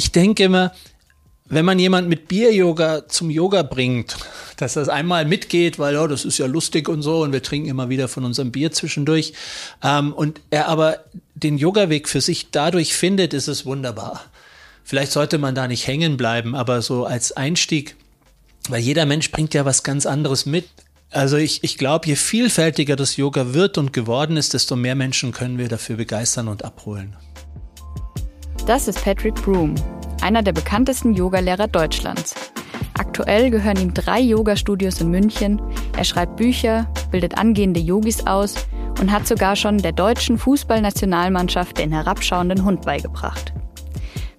Ich denke immer, wenn man jemand mit Bier-Yoga zum Yoga bringt, dass das einmal mitgeht, weil oh, das ist ja lustig und so und wir trinken immer wieder von unserem Bier zwischendurch ähm, und er aber den Yoga-Weg für sich dadurch findet, ist es wunderbar. Vielleicht sollte man da nicht hängen bleiben, aber so als Einstieg, weil jeder Mensch bringt ja was ganz anderes mit. Also ich, ich glaube, je vielfältiger das Yoga wird und geworden ist, desto mehr Menschen können wir dafür begeistern und abholen. Das ist Patrick Broom, einer der bekanntesten Yogalehrer Deutschlands. Aktuell gehören ihm drei Yoga-Studios in München. Er schreibt Bücher, bildet angehende Yogis aus und hat sogar schon der deutschen Fußballnationalmannschaft den herabschauenden Hund beigebracht.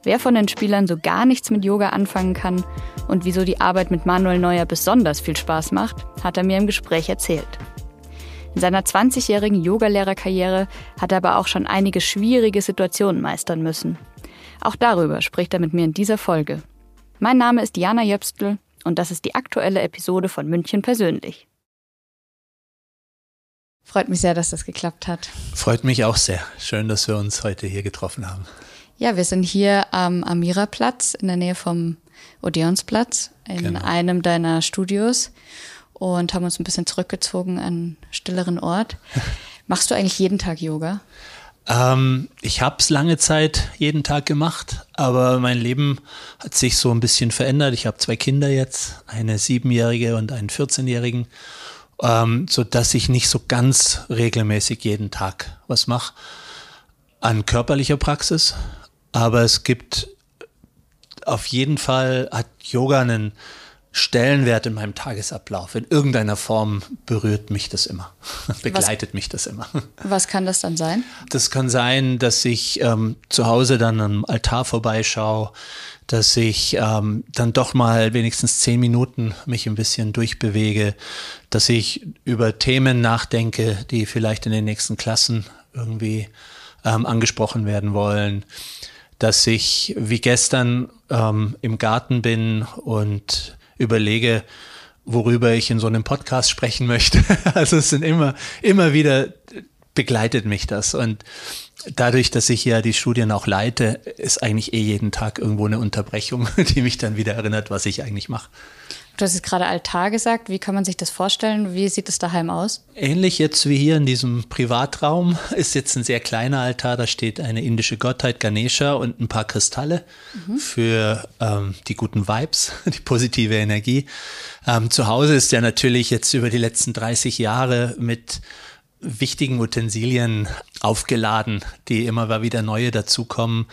Wer von den Spielern so gar nichts mit Yoga anfangen kann und wieso die Arbeit mit Manuel Neuer besonders viel Spaß macht, hat er mir im Gespräch erzählt. In seiner 20-jährigen Yogalehrerkarriere hat er aber auch schon einige schwierige Situationen meistern müssen. Auch darüber spricht er mit mir in dieser Folge. Mein Name ist Jana Jöpstl und das ist die aktuelle Episode von München persönlich. Freut mich sehr, dass das geklappt hat. Freut mich auch sehr. Schön, dass wir uns heute hier getroffen haben. Ja, wir sind hier am Amira-Platz in der Nähe vom Odeonsplatz in genau. einem deiner Studios und haben uns ein bisschen zurückgezogen an einen stilleren Ort. Machst du eigentlich jeden Tag Yoga? Ähm, ich habe es lange Zeit jeden Tag gemacht, aber mein Leben hat sich so ein bisschen verändert. Ich habe zwei Kinder jetzt, eine siebenjährige und einen 14-jährigen, ähm, so dass ich nicht so ganz regelmäßig jeden Tag was mache an körperlicher Praxis. Aber es gibt auf jeden Fall hat Yoga einen Stellenwert in meinem Tagesablauf. In irgendeiner Form berührt mich das immer, begleitet was, mich das immer. Was kann das dann sein? Das kann sein, dass ich ähm, zu Hause dann am Altar vorbeischaue, dass ich ähm, dann doch mal wenigstens zehn Minuten mich ein bisschen durchbewege, dass ich über Themen nachdenke, die vielleicht in den nächsten Klassen irgendwie ähm, angesprochen werden wollen, dass ich wie gestern ähm, im Garten bin und überlege, worüber ich in so einem Podcast sprechen möchte. Also es sind immer, immer wieder begleitet mich das. Und dadurch, dass ich ja die Studien auch leite, ist eigentlich eh jeden Tag irgendwo eine Unterbrechung, die mich dann wieder erinnert, was ich eigentlich mache. Du hast jetzt gerade Altar gesagt. Wie kann man sich das vorstellen? Wie sieht es daheim aus? Ähnlich jetzt wie hier in diesem Privatraum ist jetzt ein sehr kleiner Altar. Da steht eine indische Gottheit Ganesha und ein paar Kristalle mhm. für ähm, die guten Vibes, die positive Energie. Ähm, zu Hause ist ja natürlich jetzt über die letzten 30 Jahre mit wichtigen Utensilien aufgeladen, die immer mal wieder neue dazukommen.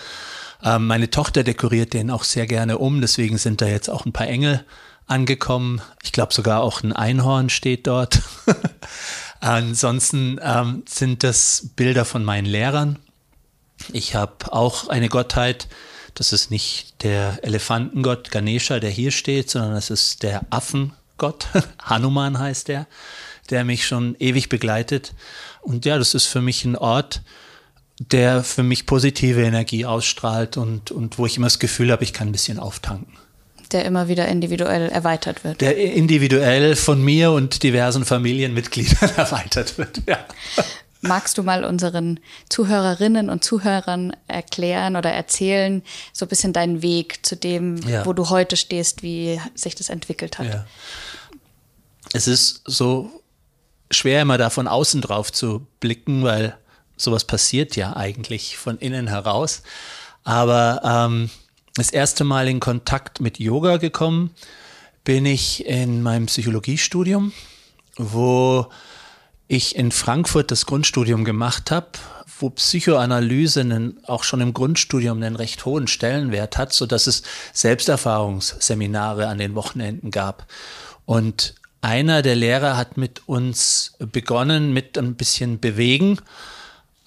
Ähm, meine Tochter dekoriert den auch sehr gerne um, deswegen sind da jetzt auch ein paar Engel angekommen. Ich glaube sogar auch ein Einhorn steht dort. Ansonsten ähm, sind das Bilder von meinen Lehrern. Ich habe auch eine Gottheit, das ist nicht der Elefantengott Ganesha, der hier steht, sondern es ist der Affengott, Hanuman heißt der, der mich schon ewig begleitet. Und ja, das ist für mich ein Ort, der für mich positive Energie ausstrahlt und, und wo ich immer das Gefühl habe, ich kann ein bisschen auftanken der immer wieder individuell erweitert wird. Der individuell von mir und diversen Familienmitgliedern erweitert wird, ja. Magst du mal unseren Zuhörerinnen und Zuhörern erklären oder erzählen, so ein bisschen deinen Weg zu dem, ja. wo du heute stehst, wie sich das entwickelt hat? Ja. Es ist so schwer, immer da von außen drauf zu blicken, weil sowas passiert ja eigentlich von innen heraus. Aber ähm, das erste Mal in Kontakt mit Yoga gekommen bin ich in meinem Psychologiestudium, wo ich in Frankfurt das Grundstudium gemacht habe, wo Psychoanalyse einen, auch schon im Grundstudium einen recht hohen Stellenwert hat, so dass es Selbsterfahrungsseminare an den Wochenenden gab. Und einer der Lehrer hat mit uns begonnen mit ein bisschen Bewegen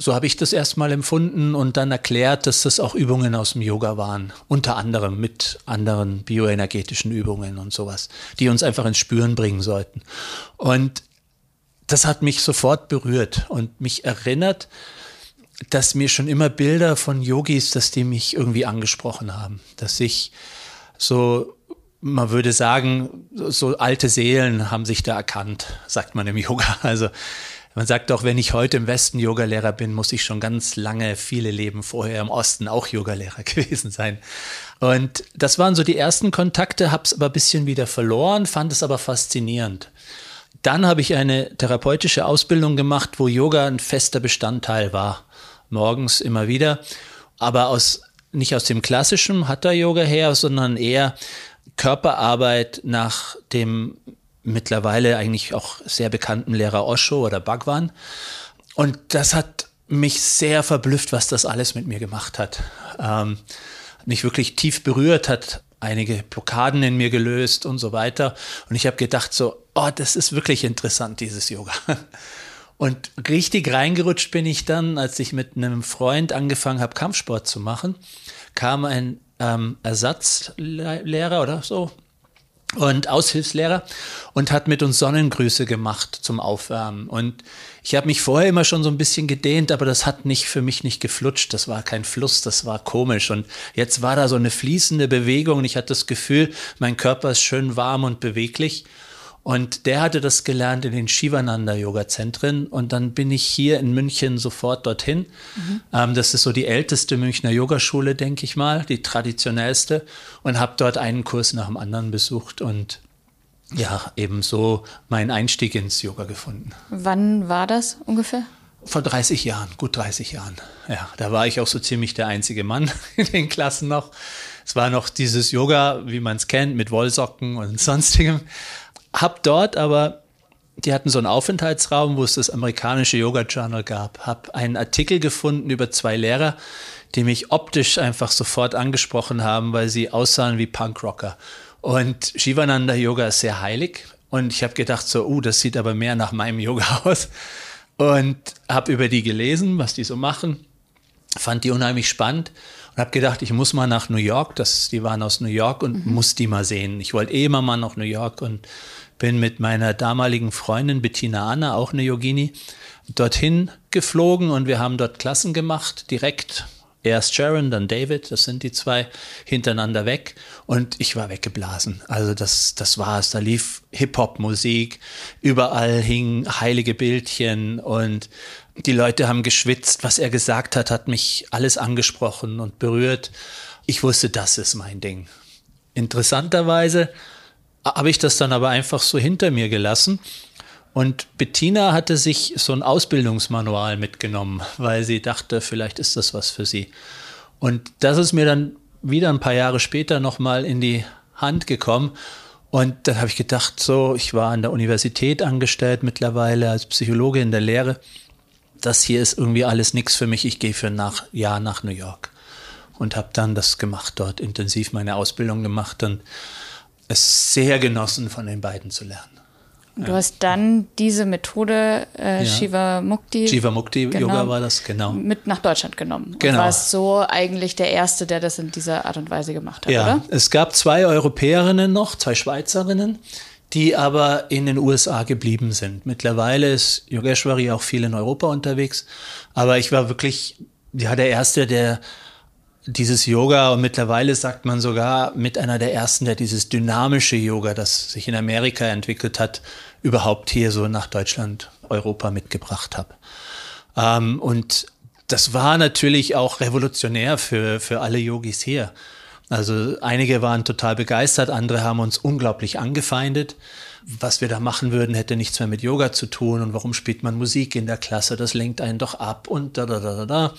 so habe ich das erstmal empfunden und dann erklärt, dass das auch Übungen aus dem Yoga waren. Unter anderem mit anderen bioenergetischen Übungen und sowas, die uns einfach ins Spüren bringen sollten. Und das hat mich sofort berührt und mich erinnert, dass mir schon immer Bilder von Yogis, dass die mich irgendwie angesprochen haben, dass ich so man würde sagen, so alte Seelen haben sich da erkannt, sagt man im Yoga. Also man sagt auch, wenn ich heute im Westen Yogalehrer bin, muss ich schon ganz lange, viele Leben vorher im Osten auch Yogalehrer gewesen sein. Und das waren so die ersten Kontakte, habe es aber ein bisschen wieder verloren, fand es aber faszinierend. Dann habe ich eine therapeutische Ausbildung gemacht, wo Yoga ein fester Bestandteil war. Morgens immer wieder. Aber aus, nicht aus dem klassischen Hatha-Yoga her, sondern eher Körperarbeit nach dem mittlerweile eigentlich auch sehr bekannten Lehrer Osho oder Bhagwan. Und das hat mich sehr verblüfft, was das alles mit mir gemacht hat. Ähm, mich wirklich tief berührt, hat einige Blockaden in mir gelöst und so weiter. Und ich habe gedacht so, oh, das ist wirklich interessant, dieses Yoga. Und richtig reingerutscht bin ich dann, als ich mit einem Freund angefangen habe, Kampfsport zu machen, kam ein ähm, Ersatzlehrer oder so, und Aushilfslehrer und hat mit uns Sonnengrüße gemacht zum Aufwärmen. Und ich habe mich vorher immer schon so ein bisschen gedehnt, aber das hat nicht für mich nicht geflutscht. Das war kein Fluss, das war komisch. Und jetzt war da so eine fließende Bewegung und ich hatte das Gefühl, mein Körper ist schön warm und beweglich. Und der hatte das gelernt in den Shivananda-Yoga-Zentren. Und dann bin ich hier in München sofort dorthin. Mhm. Ähm, das ist so die älteste Münchner Yogaschule, denke ich mal, die traditionellste. Und habe dort einen Kurs nach dem anderen besucht und ja, eben so meinen Einstieg ins Yoga gefunden. Wann war das ungefähr? Vor 30 Jahren, gut 30 Jahren. Ja, da war ich auch so ziemlich der einzige Mann in den Klassen noch. Es war noch dieses Yoga, wie man es kennt, mit Wollsocken und sonstigem. Hab dort aber, die hatten so einen Aufenthaltsraum, wo es das amerikanische Yoga Journal gab. Hab einen Artikel gefunden über zwei Lehrer, die mich optisch einfach sofort angesprochen haben, weil sie aussahen wie Punkrocker. Und Shivananda Yoga ist sehr heilig. Und ich habe gedacht so, uh, das sieht aber mehr nach meinem Yoga aus. Und habe über die gelesen, was die so machen. Fand die unheimlich spannend und habe gedacht, ich muss mal nach New York. Das, die waren aus New York und mhm. muss die mal sehen. Ich wollte eh immer mal nach New York und bin mit meiner damaligen Freundin Bettina Anna, auch eine Yogini, dorthin geflogen und wir haben dort Klassen gemacht, direkt. Erst Sharon, dann David, das sind die zwei hintereinander weg und ich war weggeblasen. Also das, das war es. Da lief Hip-Hop-Musik, überall hingen heilige Bildchen und die Leute haben geschwitzt. Was er gesagt hat, hat mich alles angesprochen und berührt. Ich wusste, das ist mein Ding. Interessanterweise habe ich das dann aber einfach so hinter mir gelassen. Und Bettina hatte sich so ein Ausbildungsmanual mitgenommen, weil sie dachte, vielleicht ist das was für sie. Und das ist mir dann wieder ein paar Jahre später nochmal in die Hand gekommen. Und dann habe ich gedacht, so, ich war an der Universität angestellt mittlerweile als Psychologe in der Lehre. Das hier ist irgendwie alles nichts für mich. Ich gehe für ein Jahr nach New York und habe dann das gemacht, dort intensiv meine Ausbildung gemacht und es sehr genossen, von den beiden zu lernen. Du ja. hast dann diese Methode äh, ja. Shiva Mukti, Shiva Mukti genau, Yoga war das, genau. Mit nach Deutschland genommen. Genau. Und warst so eigentlich der Erste, der das in dieser Art und Weise gemacht hat, ja. oder? Es gab zwei Europäerinnen noch, zwei Schweizerinnen, die aber in den USA geblieben sind. Mittlerweile ist Yogeshwari auch viel in Europa unterwegs, aber ich war wirklich ja, der Erste, der dieses Yoga und mittlerweile sagt man sogar mit einer der ersten, der dieses dynamische Yoga, das sich in Amerika entwickelt hat, überhaupt hier so nach Deutschland, Europa mitgebracht habe. Ähm, und das war natürlich auch revolutionär für, für alle Yogis hier. Also einige waren total begeistert, andere haben uns unglaublich angefeindet. Was wir da machen würden, hätte nichts mehr mit Yoga zu tun und warum spielt man Musik in der Klasse? Das lenkt einen doch ab und da da da da da.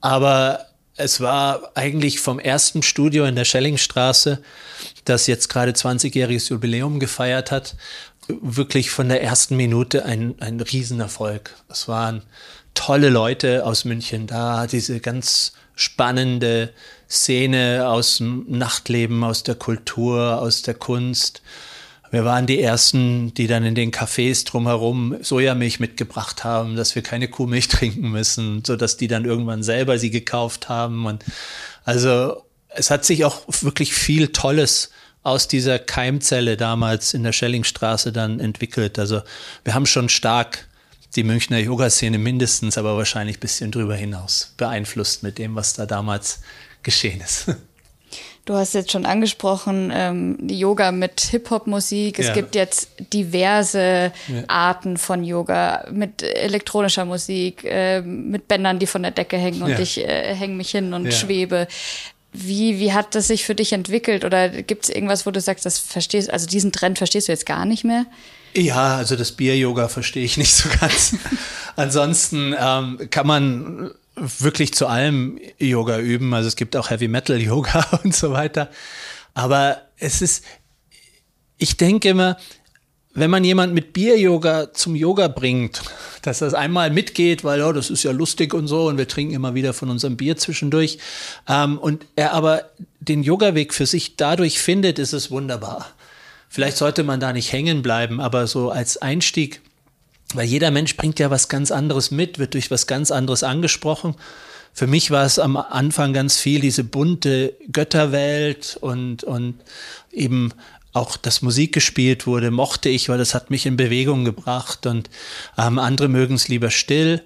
Aber es war eigentlich vom ersten Studio in der Schellingstraße, das jetzt gerade 20-jähriges Jubiläum gefeiert hat, wirklich von der ersten Minute ein, ein Riesenerfolg. Es waren tolle Leute aus München da, diese ganz spannende Szene aus dem Nachtleben, aus der Kultur, aus der Kunst. Wir waren die Ersten, die dann in den Cafés drumherum Sojamilch mitgebracht haben, dass wir keine Kuhmilch trinken müssen, so dass die dann irgendwann selber sie gekauft haben. Und also es hat sich auch wirklich viel Tolles aus dieser Keimzelle damals in der Schellingstraße dann entwickelt. Also wir haben schon stark die Münchner Yoga-Szene mindestens, aber wahrscheinlich ein bisschen drüber hinaus beeinflusst mit dem, was da damals geschehen ist. Du hast jetzt schon angesprochen, ähm, Yoga mit Hip-Hop-Musik. Es Ja. gibt jetzt diverse Ja. Arten von Yoga mit elektronischer Musik, äh, mit Bändern, die von der Decke hängen und Ja. ich äh, hänge mich hin und schwebe. Wie, wie hat das sich für dich entwickelt? Oder gibt es irgendwas, wo du sagst, das verstehst, also diesen Trend verstehst du jetzt gar nicht mehr? Ja, also das Bier-Yoga verstehe ich nicht so ganz. Ansonsten ähm, kann man wirklich zu allem Yoga üben. Also es gibt auch Heavy Metal Yoga und so weiter. Aber es ist, ich denke immer, wenn man jemand mit Bier-Yoga zum Yoga bringt, dass das einmal mitgeht, weil ja, das ist ja lustig und so und wir trinken immer wieder von unserem Bier zwischendurch ähm, und er aber den Yoga-Weg für sich dadurch findet, ist es wunderbar. Vielleicht sollte man da nicht hängen bleiben, aber so als Einstieg, weil jeder Mensch bringt ja was ganz anderes mit, wird durch was ganz anderes angesprochen. Für mich war es am Anfang ganz viel diese bunte Götterwelt und, und eben auch, dass Musik gespielt wurde, mochte ich, weil das hat mich in Bewegung gebracht und ähm, andere mögen es lieber still.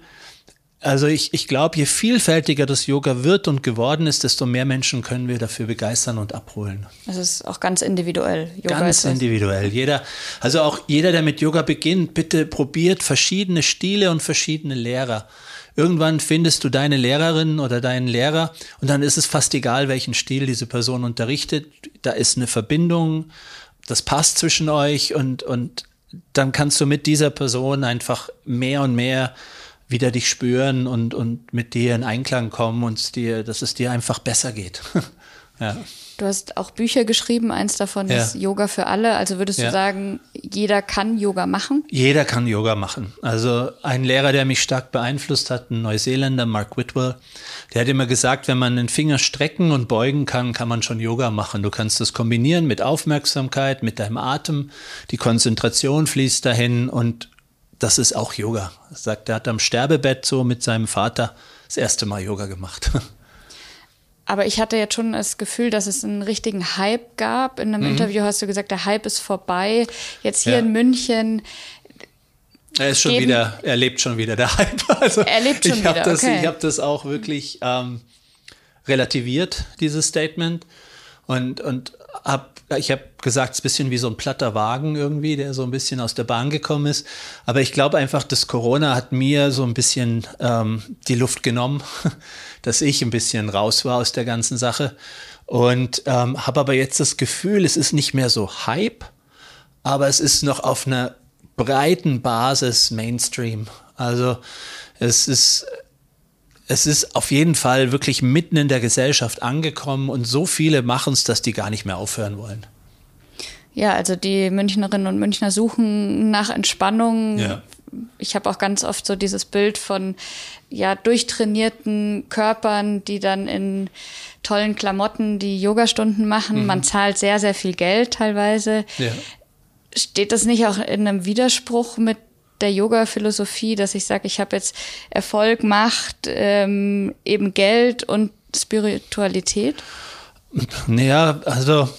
Also ich, ich glaube, je vielfältiger das Yoga wird und geworden ist, desto mehr Menschen können wir dafür begeistern und abholen. Das ist auch ganz individuell. Yoga Ganz individuell. Jeder, also auch jeder, der mit Yoga beginnt, bitte probiert verschiedene Stile und verschiedene Lehrer. Irgendwann findest du deine Lehrerin oder deinen Lehrer und dann ist es fast egal, welchen Stil diese Person unterrichtet. Da ist eine Verbindung, das passt zwischen euch und, und dann kannst du mit dieser Person einfach mehr und mehr wieder dich spüren und, und mit dir in Einklang kommen und dir, dass es dir einfach besser geht. ja. Du hast auch Bücher geschrieben, eins davon Ja. ist Yoga für alle. Also würdest du Ja. sagen, jeder kann Yoga machen? Jeder kann Yoga machen. Also ein Lehrer, der mich stark beeinflusst hat, ein Neuseeländer, Mark Whitwell, der hat immer gesagt, wenn man den Finger strecken und beugen kann, kann man schon Yoga machen. Du kannst das kombinieren mit Aufmerksamkeit, mit deinem Atem, die Konzentration fließt dahin und das ist auch Yoga. Er sagt, er hat am Sterbebett so mit seinem Vater das erste Mal Yoga gemacht. Aber ich hatte jetzt schon das Gefühl, dass es einen richtigen Hype gab. In einem Interview hast du gesagt, der Hype ist vorbei. Jetzt hier Mhm. Ja. in München. Er ist schon Geben- wieder, er lebt schon wieder der Hype. Also Er lebt schon ich wieder, das, okay. Ich habe das auch wirklich ähm, relativiert, dieses Statement. Und, und hab, ich habe gesagt, es ist ein bisschen wie so ein platter Wagen irgendwie, der so ein bisschen aus der Bahn gekommen ist. Aber ich glaube einfach, das Corona hat mir so ein bisschen ähm, die Luft genommen, dass ich ein bisschen raus war aus der ganzen Sache. Und ähm, habe aber jetzt das Gefühl, es ist nicht mehr so Hype, aber es ist noch auf einer breiten Basis Mainstream. Also es ist, es ist auf jeden Fall wirklich mitten in der Gesellschaft angekommen und so viele machen es, dass die gar nicht mehr aufhören wollen. Ja, also die Münchnerinnen und Münchner suchen nach Entspannung. Ja. Ich habe auch ganz oft so dieses Bild von ja durchtrainierten Körpern, die dann in tollen Klamotten die Yogastunden machen. Man zahlt sehr, sehr viel Geld teilweise. Ja. Steht das nicht auch in einem Widerspruch mit der Yoga-Philosophie, dass ich sage, ich habe jetzt Erfolg, Macht, ähm, eben Geld und Spiritualität? Naja, also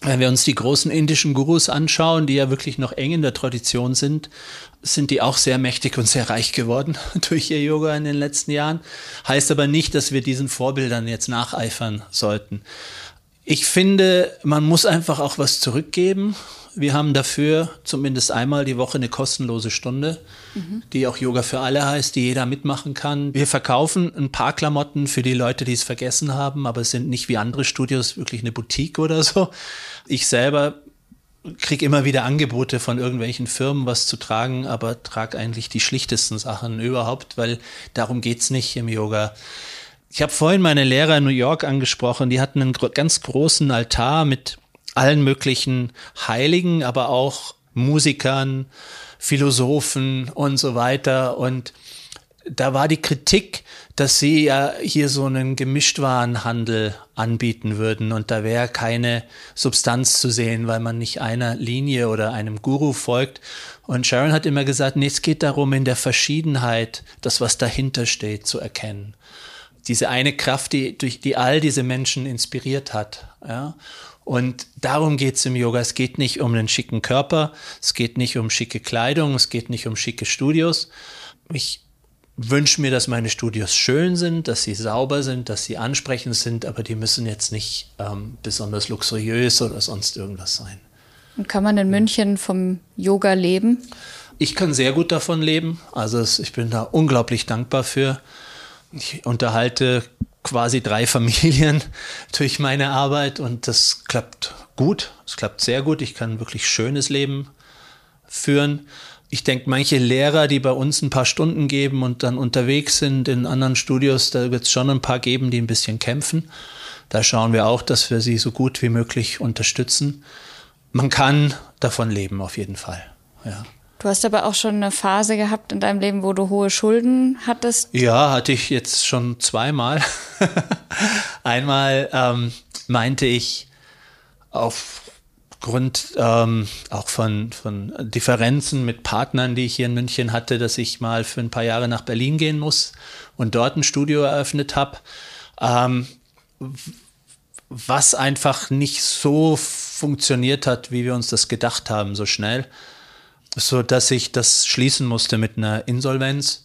wenn wir uns die großen indischen Gurus anschauen, die ja wirklich noch eng in der Tradition sind, sind die auch sehr mächtig und sehr reich geworden durch ihr Yoga in den letzten Jahren. Heißt aber nicht, dass wir diesen Vorbildern jetzt nacheifern sollten. Ich finde, man muss einfach auch was zurückgeben. Wir haben dafür zumindest einmal die Woche eine kostenlose Stunde, die auch Yoga für alle heißt, die jeder mitmachen kann. Wir verkaufen ein paar Klamotten für die Leute, die es vergessen haben, aber es sind nicht wie andere Studios wirklich eine Boutique oder so. Ich selber kriege immer wieder Angebote von irgendwelchen Firmen, was zu tragen, aber trage eigentlich die schlichtesten Sachen überhaupt, weil darum geht's nicht im Yoga. Ich habe vorhin meine Lehrer in New York angesprochen, die hatten einen gro ganz großen Altar mit allen möglichen Heiligen, aber auch Musikern, Philosophen und so weiter. Und da war die Kritik, dass sie ja hier so einen Gemischtwarenhandel anbieten würden und da wäre keine Substanz zu sehen, weil man nicht einer Linie oder einem Guru folgt. Und Sharon hat immer gesagt, nee, es geht darum, in der Verschiedenheit das, was dahinter steht, zu erkennen. Diese eine Kraft, die durch die all diese Menschen inspiriert hat. Ja? Und darum geht es im Yoga. Es geht nicht um einen schicken Körper, es geht nicht um schicke Kleidung, es geht nicht um schicke Studios. Ich wünsche mir, dass meine Studios schön sind, dass sie sauber sind, dass sie ansprechend sind, aber die müssen jetzt nicht ähm, besonders luxuriös oder sonst irgendwas sein. Und kann man in München vom Yoga leben? Ich kann sehr gut davon leben. Also ich bin da unglaublich dankbar für. Ich unterhalte quasi drei Familien durch meine Arbeit und das klappt gut. Es klappt sehr gut. Ich kann ein wirklich schönes Leben führen. Ich denke, manche Lehrer, die bei uns ein paar Stunden geben und dann unterwegs sind in anderen Studios, da wird es schon ein paar geben, die ein bisschen kämpfen. Da schauen wir auch, dass wir sie so gut wie möglich unterstützen. Man kann davon leben, auf jeden Fall. Ja. Du hast aber auch schon eine Phase gehabt in deinem Leben, wo du hohe Schulden hattest. Ja, hatte ich jetzt schon zweimal. Einmal ähm, meinte ich aufgrund ähm, auch von, von Differenzen mit Partnern, die ich hier in München hatte, dass ich mal für ein paar Jahre nach Berlin gehen muss und dort ein Studio eröffnet habe. Ähm, was einfach nicht so funktioniert hat, wie wir uns das gedacht haben, so schnell so dass ich das schließen musste mit einer Insolvenz.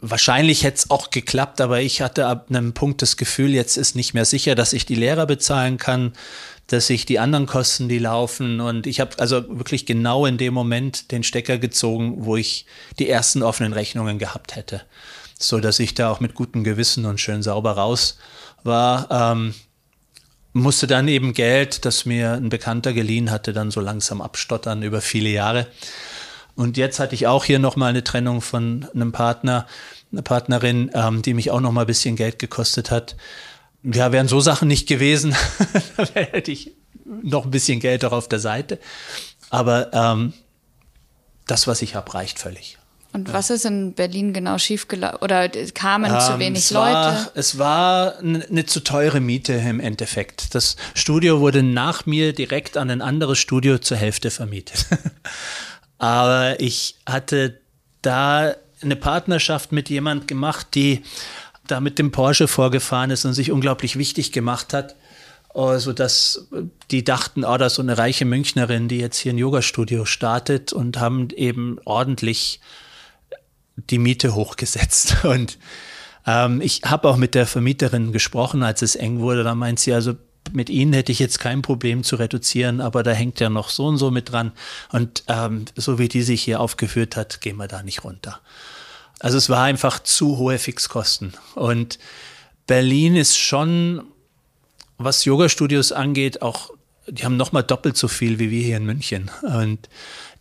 Wahrscheinlich hätte es auch geklappt, aber ich hatte ab einem Punkt das Gefühl, jetzt ist nicht mehr sicher, dass ich die Lehrer bezahlen kann, dass ich die anderen Kosten, die laufen. Und ich habe also wirklich genau in dem Moment den Stecker gezogen, wo ich die ersten offenen Rechnungen gehabt hätte. So dass ich da auch mit gutem Gewissen und schön sauber raus war. Ähm, musste dann eben Geld, das mir ein Bekannter geliehen hatte, dann so langsam abstottern über viele Jahre. Und jetzt hatte ich auch hier nochmal eine Trennung von einem Partner, eine Partnerin, ähm, die mich auch nochmal ein bisschen Geld gekostet hat. Ja, wären so Sachen nicht gewesen, dann hätte ich noch ein bisschen Geld auch auf der Seite. Aber ähm, das, was ich habe, reicht völlig. Und was ist in Berlin genau schiefgelaufen? Oder kamen ähm, zu wenig es Leute? War, es war eine zu teure Miete im Endeffekt. Das Studio wurde nach mir direkt an ein anderes Studio zur Hälfte vermietet. Aber ich hatte da eine Partnerschaft mit jemand gemacht, die da mit dem Porsche vorgefahren ist und sich unglaublich wichtig gemacht hat, so dass die dachten, oh, da ist so eine reiche Münchnerin, die jetzt hier ein Yoga-Studio startet und haben eben ordentlich die Miete hochgesetzt. Und ähm, ich habe auch mit der Vermieterin gesprochen, als es eng wurde. Da meint sie, also mit Ihnen hätte ich jetzt kein Problem zu reduzieren, aber da hängt ja noch so und so mit dran. Und ähm, so wie die sich hier aufgeführt hat, gehen wir da nicht runter. Also es war einfach zu hohe Fixkosten. Und Berlin ist schon, was Yoga-Studios angeht, auch, die haben nochmal doppelt so viel wie wir hier in München. Und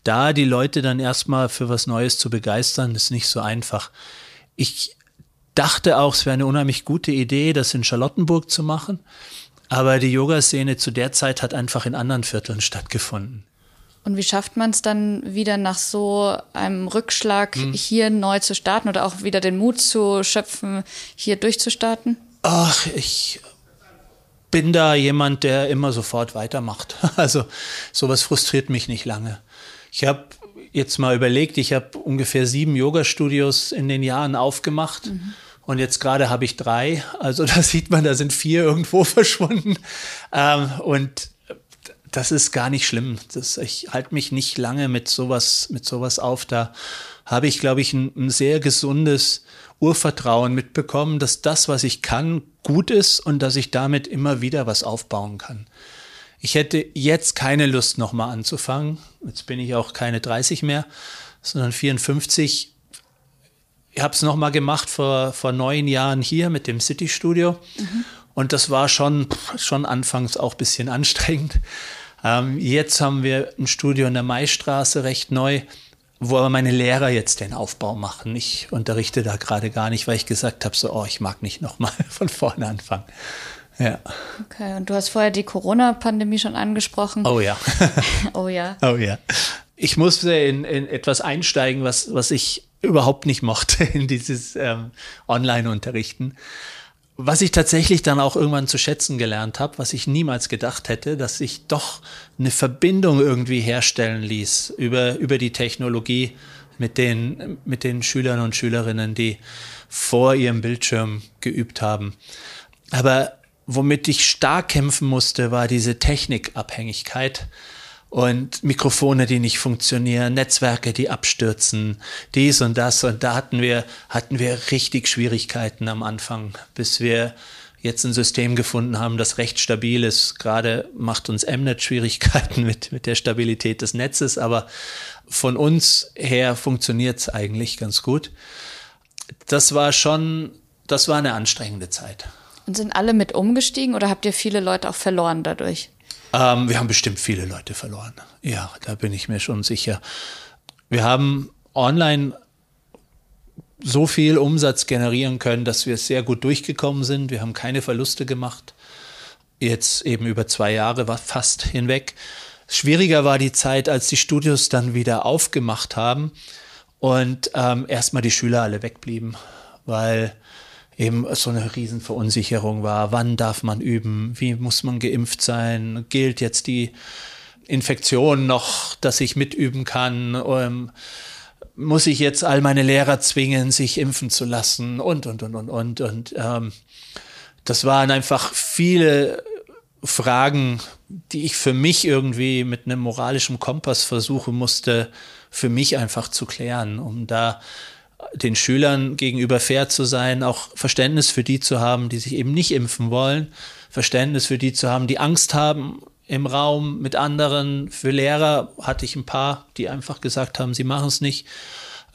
da die Leute dann erstmal für was Neues zu begeistern, ist nicht so einfach. Ich dachte auch, es wäre eine unheimlich gute Idee, das in Charlottenburg zu machen. Aber die Yoga-Szene zu der Zeit hat einfach in anderen Vierteln stattgefunden. Und wie schafft man es dann wieder nach so einem Rückschlag hm. hier neu zu starten oder auch wieder den Mut zu schöpfen, hier durchzustarten? Ach, ich bin da jemand, der immer sofort weitermacht. Also sowas frustriert mich nicht lange. Ich habe jetzt mal überlegt, ich habe ungefähr sieben Yoga-Studios in den Jahren aufgemacht. Mhm. Und jetzt gerade habe ich drei. Also da sieht man, da sind vier irgendwo verschwunden. Ähm, und das ist gar nicht schlimm. Das, ich halte mich nicht lange mit sowas, mit sowas auf. Da habe ich, glaube ich, ein, ein sehr gesundes Urvertrauen mitbekommen, dass das, was ich kann, gut ist und dass ich damit immer wieder was aufbauen kann. Ich hätte jetzt keine Lust, nochmal anzufangen. Jetzt bin ich auch keine 30 mehr, sondern 54. Ich habe es nochmal gemacht vor, vor neun Jahren hier mit dem City Studio. Mhm. Und das war schon, schon anfangs auch ein bisschen anstrengend. Ähm, jetzt haben wir ein Studio in der Maistraße recht neu, wo aber meine Lehrer jetzt den Aufbau machen. Ich unterrichte da gerade gar nicht, weil ich gesagt habe, so, oh, ich mag nicht nochmal von vorne anfangen. Ja. Okay, und du hast vorher die Corona-Pandemie schon angesprochen. Oh ja. oh ja. Oh ja. Ich musste in, in etwas einsteigen, was, was ich überhaupt nicht mochte, in dieses ähm, Online-Unterrichten. Was ich tatsächlich dann auch irgendwann zu schätzen gelernt habe, was ich niemals gedacht hätte, dass sich doch eine Verbindung irgendwie herstellen ließ über, über die Technologie mit den, mit den Schülern und Schülerinnen, die vor ihrem Bildschirm geübt haben. Aber womit ich stark kämpfen musste, war diese Technikabhängigkeit. und Mikrofone, die nicht funktionieren, Netzwerke, die abstürzen, dies und das. Und da hatten wir, hatten wir richtig Schwierigkeiten am Anfang, bis wir jetzt ein System gefunden haben, das recht stabil ist. Gerade macht uns Mnet Schwierigkeiten mit, mit der Stabilität des Netzes, aber von uns her funktioniert es eigentlich ganz gut. Das war schon, das war eine anstrengende Zeit. Und sind alle mit umgestiegen oder habt ihr viele Leute auch verloren dadurch? Ähm, wir haben bestimmt viele Leute verloren. Ja, da bin ich mir schon sicher. Wir haben online so viel Umsatz generieren können, dass wir sehr gut durchgekommen sind. Wir haben keine Verluste gemacht. Jetzt eben über zwei Jahre war fast hinweg. Schwieriger war die Zeit, als die Studios dann wieder aufgemacht haben und ähm, erstmal die Schüler alle wegblieben, weil eben so eine Riesenverunsicherung war. Wann darf man üben? Wie muss man geimpft sein? Gilt jetzt die Infektion noch, dass ich mitüben kann? Ähm, muss ich jetzt all meine Lehrer zwingen, sich impfen zu lassen? Und, und, und, und, und. Und ähm, das waren einfach viele Fragen, die ich für mich irgendwie mit einem moralischen Kompass versuchen musste, für mich einfach zu klären, um da den Schülern gegenüber fair zu sein, auch Verständnis für die zu haben, die sich eben nicht impfen wollen, Verständnis für die zu haben, die Angst haben im Raum mit anderen. Für Lehrer hatte ich ein paar, die einfach gesagt haben, sie machen es nicht.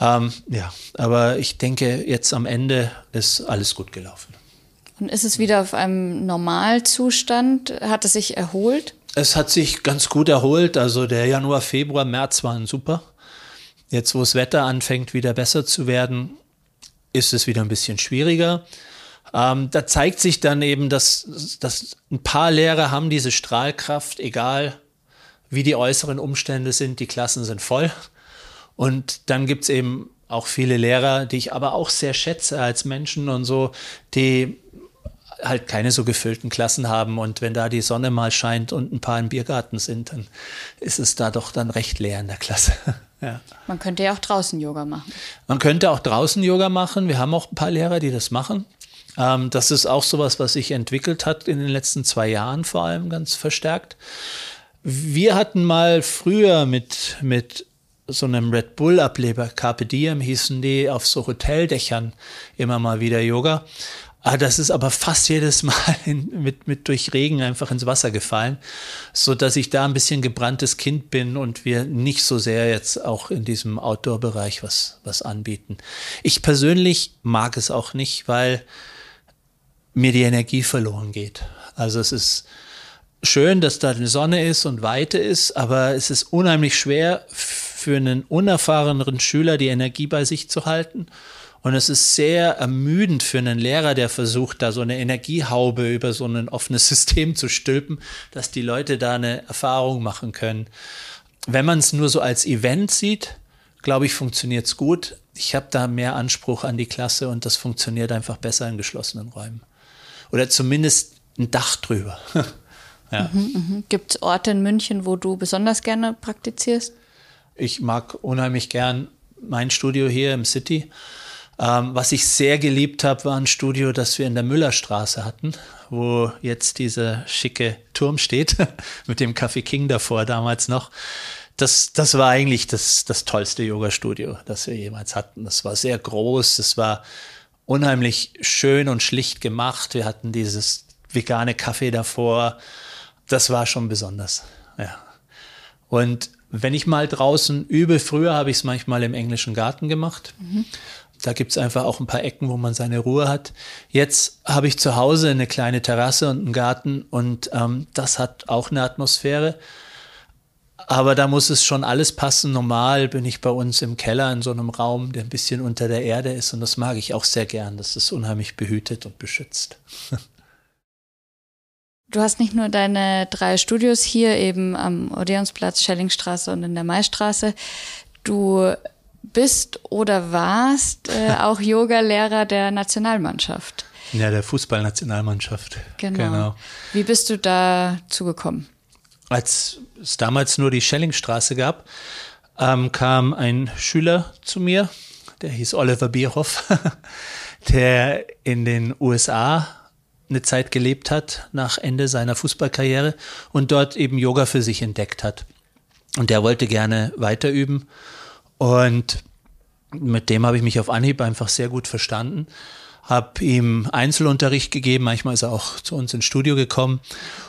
Ähm, ja, aber ich denke, jetzt am Ende ist alles gut gelaufen. Und ist es wieder auf einem Normalzustand? Hat es sich erholt? Es hat sich ganz gut erholt. Also der Januar, Februar, März waren super. Jetzt, wo das Wetter anfängt, wieder besser zu werden, ist es wieder ein bisschen schwieriger. Ähm, da zeigt sich dann eben, dass, dass ein paar Lehrer haben diese Strahlkraft, egal wie die äußeren Umstände sind, die Klassen sind voll. Und dann gibt es eben auch viele Lehrer, die ich aber auch sehr schätze als Menschen und so, die halt keine so gefüllten Klassen haben. Und wenn da die Sonne mal scheint und ein paar im Biergarten sind, dann ist es da doch dann recht leer in der Klasse. Ja. Man könnte ja auch draußen Yoga machen. Man könnte auch draußen Yoga machen. Wir haben auch ein paar Lehrer, die das machen. Ähm, das ist auch sowas, was sich entwickelt hat in den letzten zwei Jahren vor allem ganz verstärkt. Wir hatten mal früher mit, mit so einem Red Bull-Ableber, Carpe Diem hießen die, auf so Hoteldächern immer mal wieder Yoga. Ah, das ist aber fast jedes Mal in, mit, mit durch Regen einfach ins Wasser gefallen, so dass ich da ein bisschen gebranntes Kind bin und wir nicht so sehr jetzt auch in diesem Outdoor-Bereich was, was anbieten. Ich persönlich mag es auch nicht, weil mir die Energie verloren geht. Also es ist schön, dass da eine Sonne ist und Weite ist, aber es ist unheimlich schwer für einen unerfahreneren Schüler die Energie bei sich zu halten und es ist sehr ermüdend für einen Lehrer, der versucht, da so eine Energiehaube über so ein offenes System zu stülpen, dass die Leute da eine Erfahrung machen können. Wenn man es nur so als Event sieht, glaube ich, funktioniert es gut. Ich habe da mehr Anspruch an die Klasse und das funktioniert einfach besser in geschlossenen Räumen. Oder zumindest ein Dach drüber. ja. mhm, mhm. Gibt es Orte in München, wo du besonders gerne praktizierst? Ich mag unheimlich gern mein Studio hier im City. Ähm, was ich sehr geliebt habe, war ein Studio, das wir in der Müllerstraße hatten, wo jetzt dieser schicke Turm steht, mit dem Café King davor damals noch. Das, das war eigentlich das, das tollste Yoga-Studio, das wir jemals hatten. Das war sehr groß, das war unheimlich schön und schlicht gemacht. Wir hatten dieses vegane Kaffee davor. Das war schon besonders. Ja. Und wenn ich mal draußen übe, früher habe ich es manchmal im englischen Garten gemacht. Mhm. Da gibt's einfach auch ein paar Ecken, wo man seine Ruhe hat. Jetzt habe ich zu Hause eine kleine Terrasse und einen Garten und ähm, das hat auch eine Atmosphäre. Aber da muss es schon alles passen. Normal bin ich bei uns im Keller in so einem Raum, der ein bisschen unter der Erde ist und das mag ich auch sehr gern. Das ist unheimlich behütet und beschützt. Du hast nicht nur deine drei Studios hier eben am Odeonsplatz, Schellingstraße und in der Maistraße. Du bist oder warst äh, auch Yoga-Lehrer der Nationalmannschaft. Ja, der Fußballnationalmannschaft. Genau. genau. Wie bist du da zugekommen? Als es damals nur die Schellingstraße gab, ähm, kam ein Schüler zu mir, der hieß Oliver Bierhoff, der in den USA eine Zeit gelebt hat nach Ende seiner Fußballkarriere und dort eben Yoga für sich entdeckt hat. Und der wollte gerne weiter üben. Und mit dem habe ich mich auf Anhieb einfach sehr gut verstanden. Habe ihm Einzelunterricht gegeben, manchmal ist er auch zu uns ins Studio gekommen.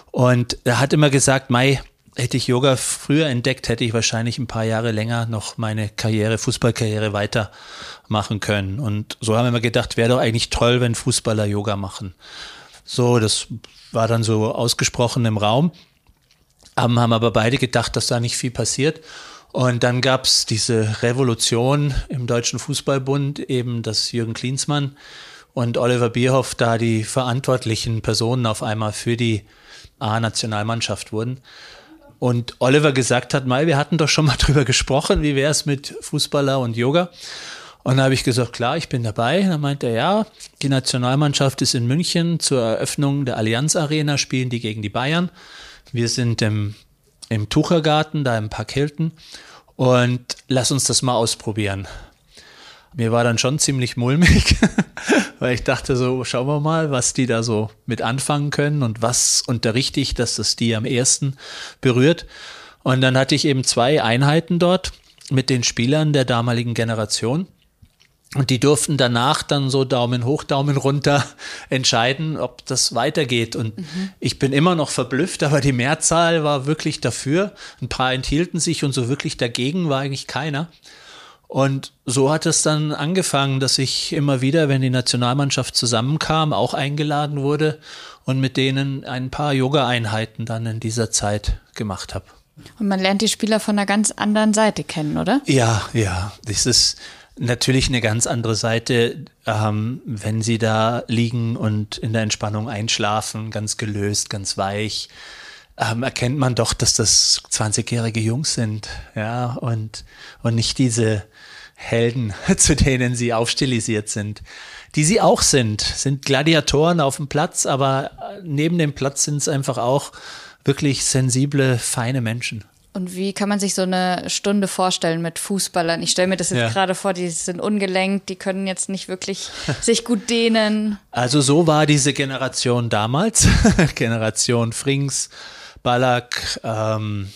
Und er hat immer gesagt, Mai, hätte ich Yoga früher entdeckt, hätte ich wahrscheinlich ein paar Jahre länger noch meine Karriere, Fußballkarriere weitermachen können. Und so haben wir immer gedacht, wäre doch eigentlich toll, wenn Fußballer Yoga machen. So, das war dann so ausgesprochen im Raum. Haben, haben aber beide gedacht, dass da nicht viel passiert. Und dann gab es diese Revolution im Deutschen Fußballbund, eben dass Jürgen Klinsmann und Oliver Bierhoff da die verantwortlichen Personen auf einmal für die A-Nationalmannschaft wurden. Und Oliver gesagt hat, mal, wir hatten doch schon mal drüber gesprochen, wie wäre es mit Fußballer und Yoga? Und da habe ich gesagt, klar, ich bin dabei. Dann meinte er, ja, die Nationalmannschaft ist in München zur Eröffnung der Allianz Arena, spielen die gegen die Bayern. Wir sind im, im Tuchergarten, da im Park Hilton. Und lass uns das mal ausprobieren. Mir war dann schon ziemlich mulmig, weil ich dachte so, schauen wir mal, was die da so mit anfangen können und was unterrichte ich, dass das die am ersten berührt. Und dann hatte ich eben zwei Einheiten dort mit den Spielern der damaligen Generation. Und die durften danach dann so Daumen hoch, Daumen runter entscheiden, ob das weitergeht. Und mhm. ich bin immer noch verblüfft, aber die Mehrzahl war wirklich dafür. Ein paar enthielten sich und so wirklich dagegen war eigentlich keiner. Und so hat es dann angefangen, dass ich immer wieder, wenn die Nationalmannschaft zusammenkam, auch eingeladen wurde und mit denen ein paar Yoga-Einheiten dann in dieser Zeit gemacht habe. Und man lernt die Spieler von einer ganz anderen Seite kennen, oder? Ja, ja. Das ist natürlich eine ganz andere Seite, ähm, wenn sie da liegen und in der Entspannung einschlafen, ganz gelöst, ganz weich. Ähm, erkennt man doch, dass das 20-jährige Jungs sind, ja, und, und nicht diese Helden, zu denen sie aufstilisiert sind, die sie auch sind, sind Gladiatoren auf dem Platz, aber neben dem Platz sind es einfach auch wirklich sensible, feine Menschen. Und wie kann man sich so eine Stunde vorstellen mit Fußballern? Ich stelle mir das jetzt ja. gerade vor, die sind ungelenkt, die können jetzt nicht wirklich sich gut dehnen. Also so war diese Generation damals, Generation Frings, Ballack, ähm,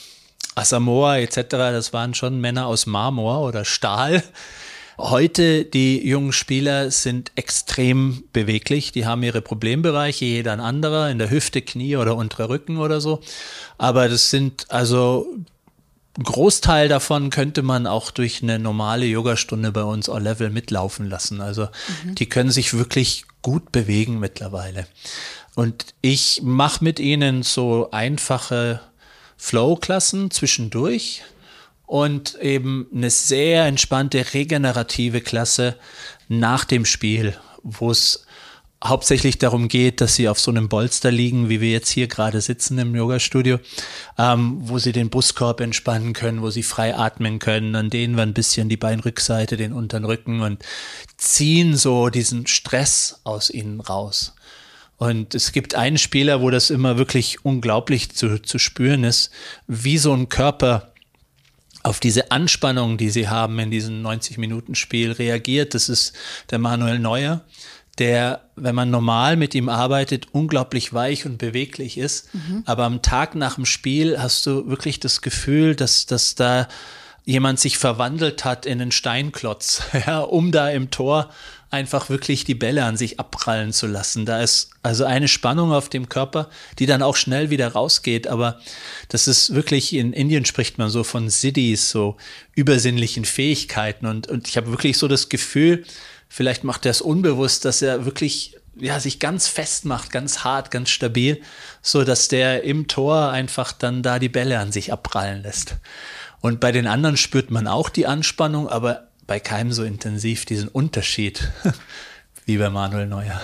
Asamoah etc., das waren schon Männer aus Marmor oder Stahl, Heute, die jungen Spieler sind extrem beweglich. Die haben ihre Problembereiche, jeder ein anderer, in der Hüfte, Knie oder unterer Rücken oder so. Aber das sind also Großteil davon könnte man auch durch eine normale Yogastunde bei uns all Level mitlaufen lassen. Also mhm. die können sich wirklich gut bewegen mittlerweile. Und ich mache mit ihnen so einfache Flow-Klassen zwischendurch und eben eine sehr entspannte regenerative Klasse nach dem Spiel, wo es hauptsächlich darum geht, dass sie auf so einem Bolster liegen, wie wir jetzt hier gerade sitzen im Yoga-Studio, ähm, wo sie den Brustkorb entspannen können, wo sie frei atmen können. Dann dehnen wir ein bisschen die Beinrückseite, den unteren Rücken und ziehen so diesen Stress aus ihnen raus. Und es gibt einen Spieler, wo das immer wirklich unglaublich zu, zu spüren ist, wie so ein Körper auf diese Anspannung, die sie haben in diesem 90-Minuten-Spiel reagiert. Das ist der Manuel Neuer, der, wenn man normal mit ihm arbeitet, unglaublich weich und beweglich ist. Mhm. Aber am Tag nach dem Spiel hast du wirklich das Gefühl, dass, dass da jemand sich verwandelt hat in einen Steinklotz, ja, um da im Tor einfach wirklich die Bälle an sich abprallen zu lassen. Da ist also eine Spannung auf dem Körper, die dann auch schnell wieder rausgeht. Aber das ist wirklich, in Indien spricht man so von Siddhis, so übersinnlichen Fähigkeiten. Und, und ich habe wirklich so das Gefühl, vielleicht macht er es unbewusst, dass er wirklich ja, sich ganz fest macht, ganz hart, ganz stabil, so dass der im Tor einfach dann da die Bälle an sich abprallen lässt. Und bei den anderen spürt man auch die Anspannung, aber bei keinem so intensiv diesen Unterschied wie bei Manuel Neuer.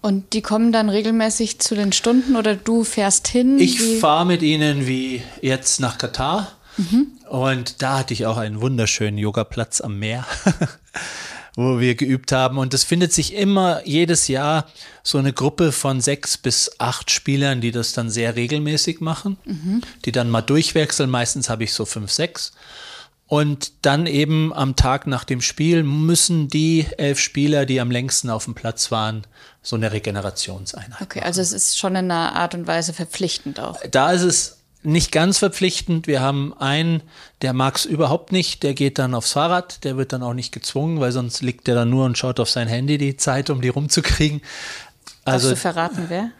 Und die kommen dann regelmäßig zu den Stunden oder du fährst hin? Ich fahre mit ihnen wie jetzt nach Katar. Mhm. Und da hatte ich auch einen wunderschönen Yogaplatz am Meer, wo wir geübt haben. Und es findet sich immer jedes Jahr so eine Gruppe von sechs bis acht Spielern, die das dann sehr regelmäßig machen, mhm. die dann mal durchwechseln. Meistens habe ich so fünf, sechs. Und dann eben am Tag nach dem Spiel müssen die elf Spieler, die am längsten auf dem Platz waren, so eine Regenerationseinheit. Okay, machen. also es ist schon in einer Art und Weise verpflichtend auch. Da ist es nicht ganz verpflichtend. Wir haben einen, der mag es überhaupt nicht, der geht dann aufs Fahrrad, der wird dann auch nicht gezwungen, weil sonst liegt der dann nur und schaut auf sein Handy die Zeit, um die rumzukriegen. Also, Darfst du verraten, wer?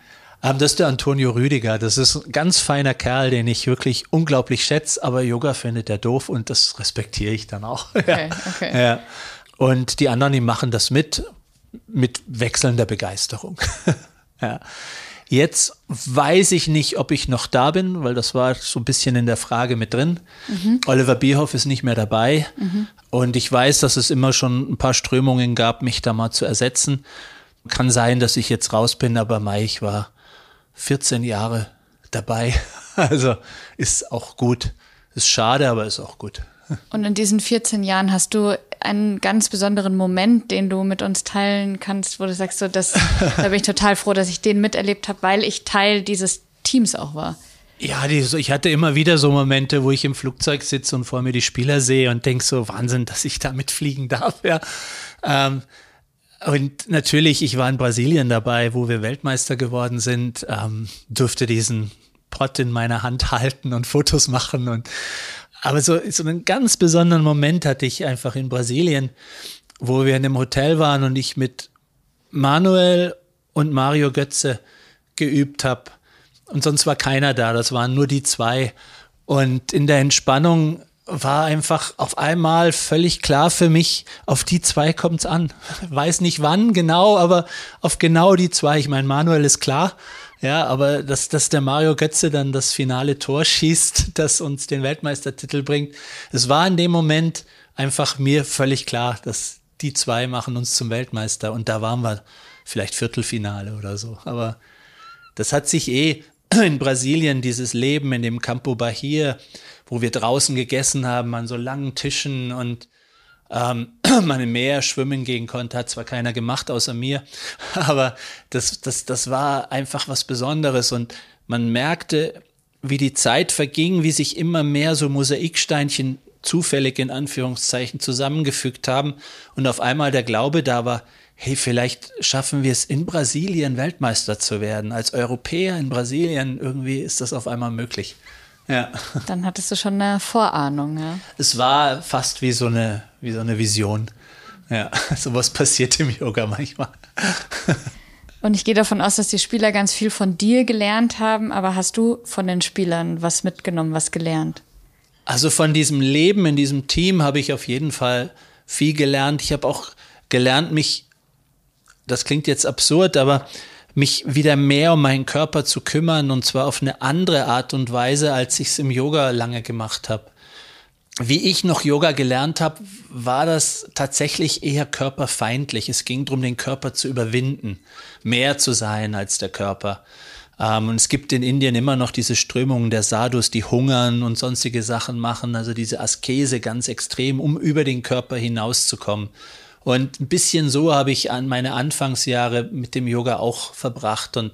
Ähm, das ist der Antonio Rüdiger. Das ist ein ganz feiner Kerl, den ich wirklich unglaublich schätze, aber Yoga findet er doof und das respektiere ich dann auch. Okay, okay. Ja. Und die anderen, die machen das mit, mit wechselnder Begeisterung. ja. Jetzt weiß ich nicht, ob ich noch da bin, weil das war so ein bisschen in der Frage mit drin. Mhm. Oliver Bierhoff ist nicht mehr dabei. Mhm. Und ich weiß, dass es immer schon ein paar Strömungen gab, mich da mal zu ersetzen. Kann sein, dass ich jetzt raus bin, aber Mai, ich war 14 Jahre dabei. Also ist auch gut. Ist schade, aber ist auch gut. Und in diesen 14 Jahren hast du einen ganz besonderen Moment, den du mit uns teilen kannst, wo du sagst, so, das, da bin ich total froh, dass ich den miterlebt habe, weil ich Teil dieses Teams auch war. Ja, die, ich hatte immer wieder so Momente, wo ich im Flugzeug sitze und vor mir die Spieler sehe und denke so, Wahnsinn, dass ich da mitfliegen darf. Ja. Ähm, und natürlich, ich war in Brasilien dabei, wo wir Weltmeister geworden sind, ähm, durfte diesen Pott in meiner Hand halten und Fotos machen. Und aber so, so einen ganz besonderen Moment hatte ich einfach in Brasilien, wo wir in einem Hotel waren und ich mit Manuel und Mario Götze geübt habe. Und sonst war keiner da, das waren nur die zwei. Und in der Entspannung war einfach auf einmal völlig klar für mich, auf die zwei kommt's an. Weiß nicht wann genau, aber auf genau die zwei. Ich meine, Manuel ist klar, ja, aber dass, dass der Mario Götze dann das finale Tor schießt, das uns den Weltmeistertitel bringt, es war in dem Moment einfach mir völlig klar, dass die zwei machen uns zum Weltmeister und da waren wir vielleicht Viertelfinale oder so. Aber das hat sich eh in Brasilien, dieses Leben in dem Campo Bahia, wo wir draußen gegessen haben an so langen Tischen und ähm, man im Meer schwimmen gehen konnte, hat zwar keiner gemacht außer mir, aber das, das, das war einfach was Besonderes und man merkte, wie die Zeit verging, wie sich immer mehr so Mosaiksteinchen zufällig in Anführungszeichen zusammengefügt haben und auf einmal der Glaube da war, hey, vielleicht schaffen wir es in Brasilien Weltmeister zu werden. Als Europäer in Brasilien irgendwie ist das auf einmal möglich. Ja. Dann hattest du schon eine Vorahnung, ja. Es war fast wie so eine, wie so eine Vision. Ja, sowas passiert im Yoga manchmal. Und ich gehe davon aus, dass die Spieler ganz viel von dir gelernt haben, aber hast du von den Spielern was mitgenommen, was gelernt? Also von diesem Leben in diesem Team habe ich auf jeden Fall viel gelernt. Ich habe auch gelernt, mich, das klingt jetzt absurd, aber mich wieder mehr um meinen Körper zu kümmern und zwar auf eine andere Art und Weise, als ich es im Yoga lange gemacht habe. Wie ich noch Yoga gelernt habe, war das tatsächlich eher körperfeindlich. Es ging darum, den Körper zu überwinden, mehr zu sein als der Körper. Ähm, und es gibt in Indien immer noch diese Strömungen der Sadhus, die hungern und sonstige Sachen machen, also diese Askese ganz extrem, um über den Körper hinauszukommen. Und ein bisschen so habe ich an meine Anfangsjahre mit dem Yoga auch verbracht. Und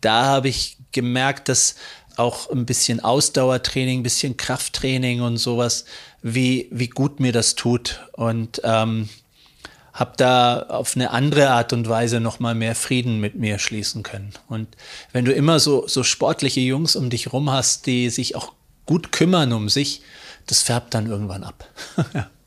da habe ich gemerkt, dass auch ein bisschen Ausdauertraining, ein bisschen Krafttraining und sowas, wie, wie gut mir das tut. Und ähm, habe da auf eine andere Art und Weise nochmal mehr Frieden mit mir schließen können. Und wenn du immer so, so sportliche Jungs um dich rum hast, die sich auch gut kümmern um sich, das färbt dann irgendwann ab.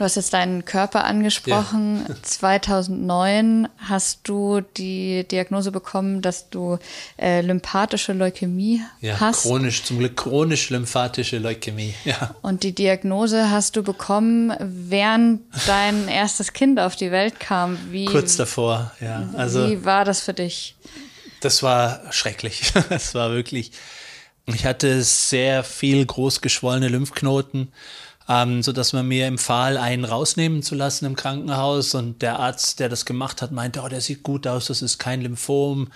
Du hast jetzt deinen Körper angesprochen. Ja. 2009 hast du die Diagnose bekommen, dass du äh, lymphatische Leukämie ja, hast. Chronisch, zum Glück chronisch lymphatische Leukämie. Ja. Und die Diagnose hast du bekommen, während dein erstes Kind auf die Welt kam. Wie, Kurz davor, ja. Also, wie war das für dich? Das war schrecklich. Das war wirklich. Ich hatte sehr viel großgeschwollene Lymphknoten ähm, so dass man mir empfahl, einen rausnehmen zu lassen im Krankenhaus. Und der Arzt, der das gemacht hat, meinte, oh, der sieht gut aus, das ist kein Lymphom,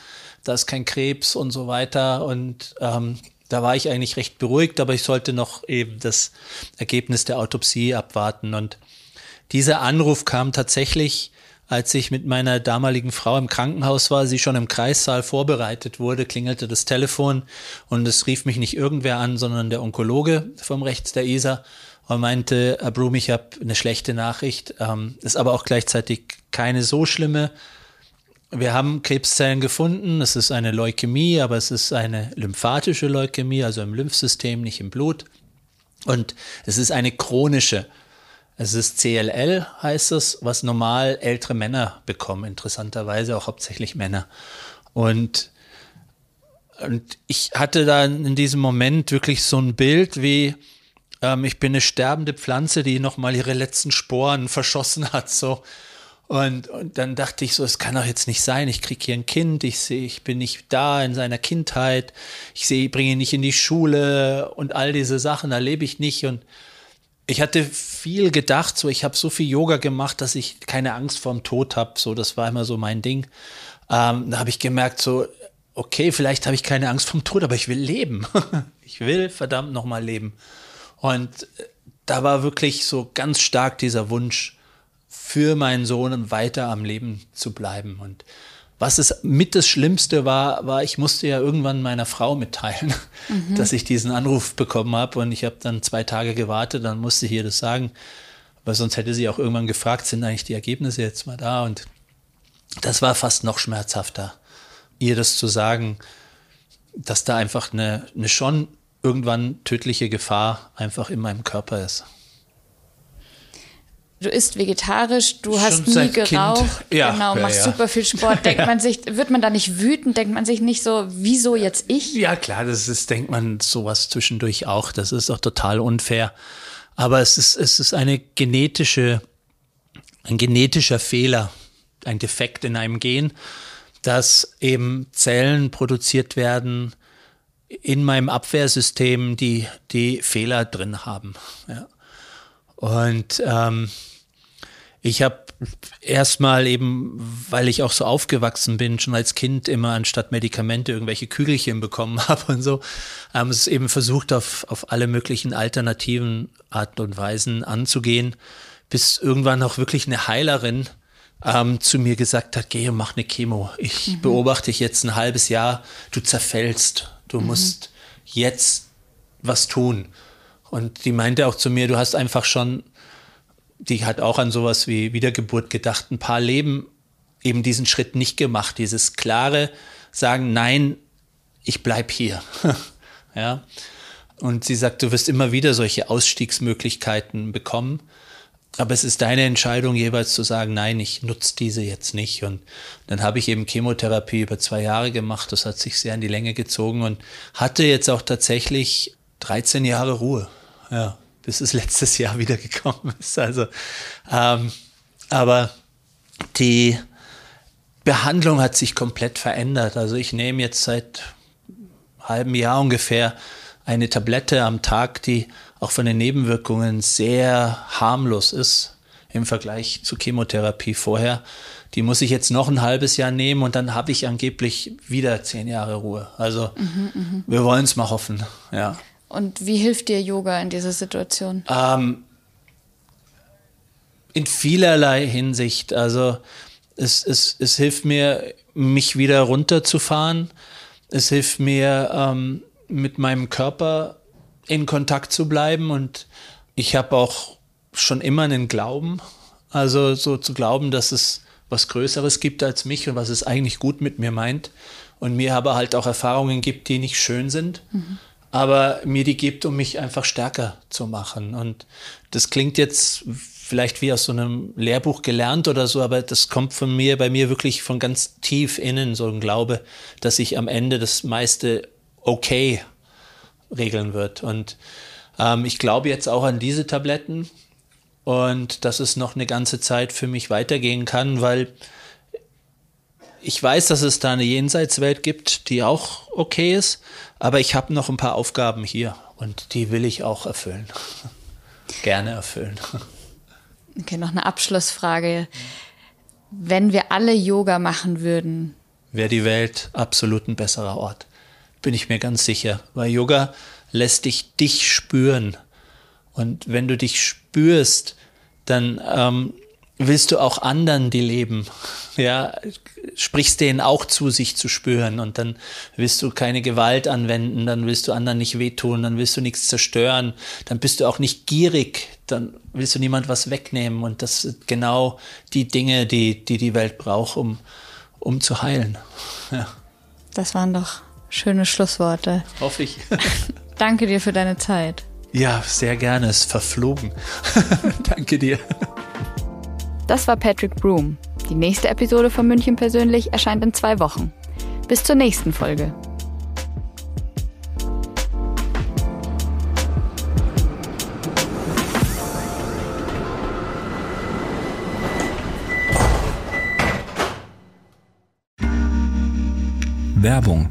da ist kein Krebs und so weiter. Und ähm, da war ich eigentlich recht beruhigt, aber ich sollte noch eben das Ergebnis der Autopsie abwarten. Und dieser Anruf kam tatsächlich, als ich mit meiner damaligen Frau im Krankenhaus war, sie schon im Kreissaal vorbereitet wurde, klingelte das Telefon und es rief mich nicht irgendwer an, sondern der Onkologe vom Rechts der ISA und meinte, Herr Brum, ich habe eine schlechte Nachricht, ähm, ist aber auch gleichzeitig keine so schlimme. wir haben Krebszellen gefunden. Es ist eine Leukämie, aber es ist eine lymphatische Leukämie, also im Lymphsystem, nicht im Blut. Und es ist eine chronische. Es ist CLL, heißt es, was normal ältere Männer bekommen, interessanterweise auch hauptsächlich Männer. Und, und ich hatte dann in diesem Moment wirklich so ein Bild wie, ähm, ich bin eine sterbende Pflanze, die nochmal ihre letzten Sporen verschossen hat, so. Und, und dann dachte ich so, es kann doch jetzt nicht sein. Ich kriege hier ein Kind, ich sehe, ich bin nicht da in seiner Kindheit, ich sehe, ich bringe ihn nicht in die Schule und all diese Sachen erlebe ich nicht. Und ich hatte viel gedacht, so ich habe so viel Yoga gemacht, dass ich keine Angst vorm Tod habe. So, das war immer so mein Ding. Ähm, da habe ich gemerkt, so, okay, vielleicht habe ich keine Angst vorm Tod, aber ich will leben. ich will verdammt nochmal leben. Und da war wirklich so ganz stark dieser Wunsch, für meinen Sohn weiter am Leben zu bleiben. Und was es mit das Schlimmste war, war, ich musste ja irgendwann meiner Frau mitteilen, mhm. dass ich diesen Anruf bekommen habe. Und ich habe dann zwei Tage gewartet, dann musste ich ihr das sagen. Weil sonst hätte sie auch irgendwann gefragt, sind eigentlich die Ergebnisse jetzt mal da? Und das war fast noch schmerzhafter, ihr das zu sagen, dass da einfach eine, eine schon irgendwann tödliche Gefahr einfach in meinem Körper ist du isst vegetarisch, du Schon hast nie geraucht, ja, genau, machst ja, ja. super viel Sport. Denkt man sich, wird man da nicht wütend? Denkt man sich nicht so, wieso jetzt ich? Ja, klar, das ist, denkt man sowas zwischendurch auch. Das ist auch total unfair. Aber es ist, es ist eine genetische, ein genetischer Fehler, ein Defekt in einem Gen, dass eben Zellen produziert werden in meinem Abwehrsystem, die die Fehler drin haben. Ja. Und ähm, ich habe erstmal eben, weil ich auch so aufgewachsen bin, schon als Kind immer anstatt Medikamente irgendwelche Kügelchen bekommen habe und so, haben es eben versucht, auf, auf alle möglichen alternativen Arten und Weisen anzugehen, bis irgendwann auch wirklich eine Heilerin ähm, zu mir gesagt hat, geh und mach eine Chemo. Ich mhm. beobachte dich jetzt ein halbes Jahr, du zerfällst, du mhm. musst jetzt was tun. Und die meinte auch zu mir, du hast einfach schon die hat auch an sowas wie Wiedergeburt gedacht, ein paar Leben eben diesen Schritt nicht gemacht, dieses klare sagen, nein, ich bleib hier. ja. Und sie sagt, du wirst immer wieder solche Ausstiegsmöglichkeiten bekommen. Aber es ist deine Entscheidung, jeweils zu sagen, nein, ich nutze diese jetzt nicht. Und dann habe ich eben Chemotherapie über zwei Jahre gemacht. Das hat sich sehr in die Länge gezogen und hatte jetzt auch tatsächlich 13 Jahre Ruhe. Ja bis es letztes Jahr wieder gekommen ist. Also, ähm, aber die Behandlung hat sich komplett verändert. Also ich nehme jetzt seit halben Jahr ungefähr eine Tablette am Tag, die auch von den Nebenwirkungen sehr harmlos ist im Vergleich zu Chemotherapie vorher. Die muss ich jetzt noch ein halbes Jahr nehmen und dann habe ich angeblich wieder zehn Jahre Ruhe. Also mhm, mh. wir wollen es mal hoffen, ja. Und wie hilft dir Yoga in dieser Situation? Ähm, in vielerlei Hinsicht. Also es, es, es hilft mir, mich wieder runterzufahren. Es hilft mir, ähm, mit meinem Körper in Kontakt zu bleiben. Und ich habe auch schon immer einen Glauben. Also so zu glauben, dass es was Größeres gibt als mich und was es eigentlich gut mit mir meint. Und mir aber halt auch Erfahrungen gibt, die nicht schön sind. Mhm aber mir die gibt, um mich einfach stärker zu machen. Und das klingt jetzt vielleicht wie aus so einem Lehrbuch gelernt oder so, aber das kommt von mir, bei mir wirklich von ganz tief innen, so ein Glaube, dass ich am Ende das meiste okay regeln wird. Und ähm, ich glaube jetzt auch an diese Tabletten und dass es noch eine ganze Zeit für mich weitergehen kann, weil ich weiß, dass es da eine Jenseitswelt gibt, die auch okay ist, aber ich habe noch ein paar Aufgaben hier und die will ich auch erfüllen. Gerne erfüllen. Okay, noch eine Abschlussfrage. Wenn wir alle Yoga machen würden, wäre die Welt absolut ein besserer Ort. Bin ich mir ganz sicher. Weil Yoga lässt dich dich spüren. Und wenn du dich spürst, dann ähm, willst du auch anderen, die leben, ja, sprichst denen auch zu, sich zu spüren und dann willst du keine Gewalt anwenden, dann willst du anderen nicht wehtun, dann willst du nichts zerstören, dann bist du auch nicht gierig, dann willst du niemand was wegnehmen und das sind genau die Dinge, die die, die Welt braucht, um, um zu heilen. Ja. Das waren doch schöne Schlussworte. Hoffe ich. Danke dir für deine Zeit. Ja, sehr gerne. Es ist verflogen. Danke dir. Das war Patrick Broom. Die nächste Episode von München persönlich erscheint in zwei Wochen. Bis zur nächsten Folge. Werbung.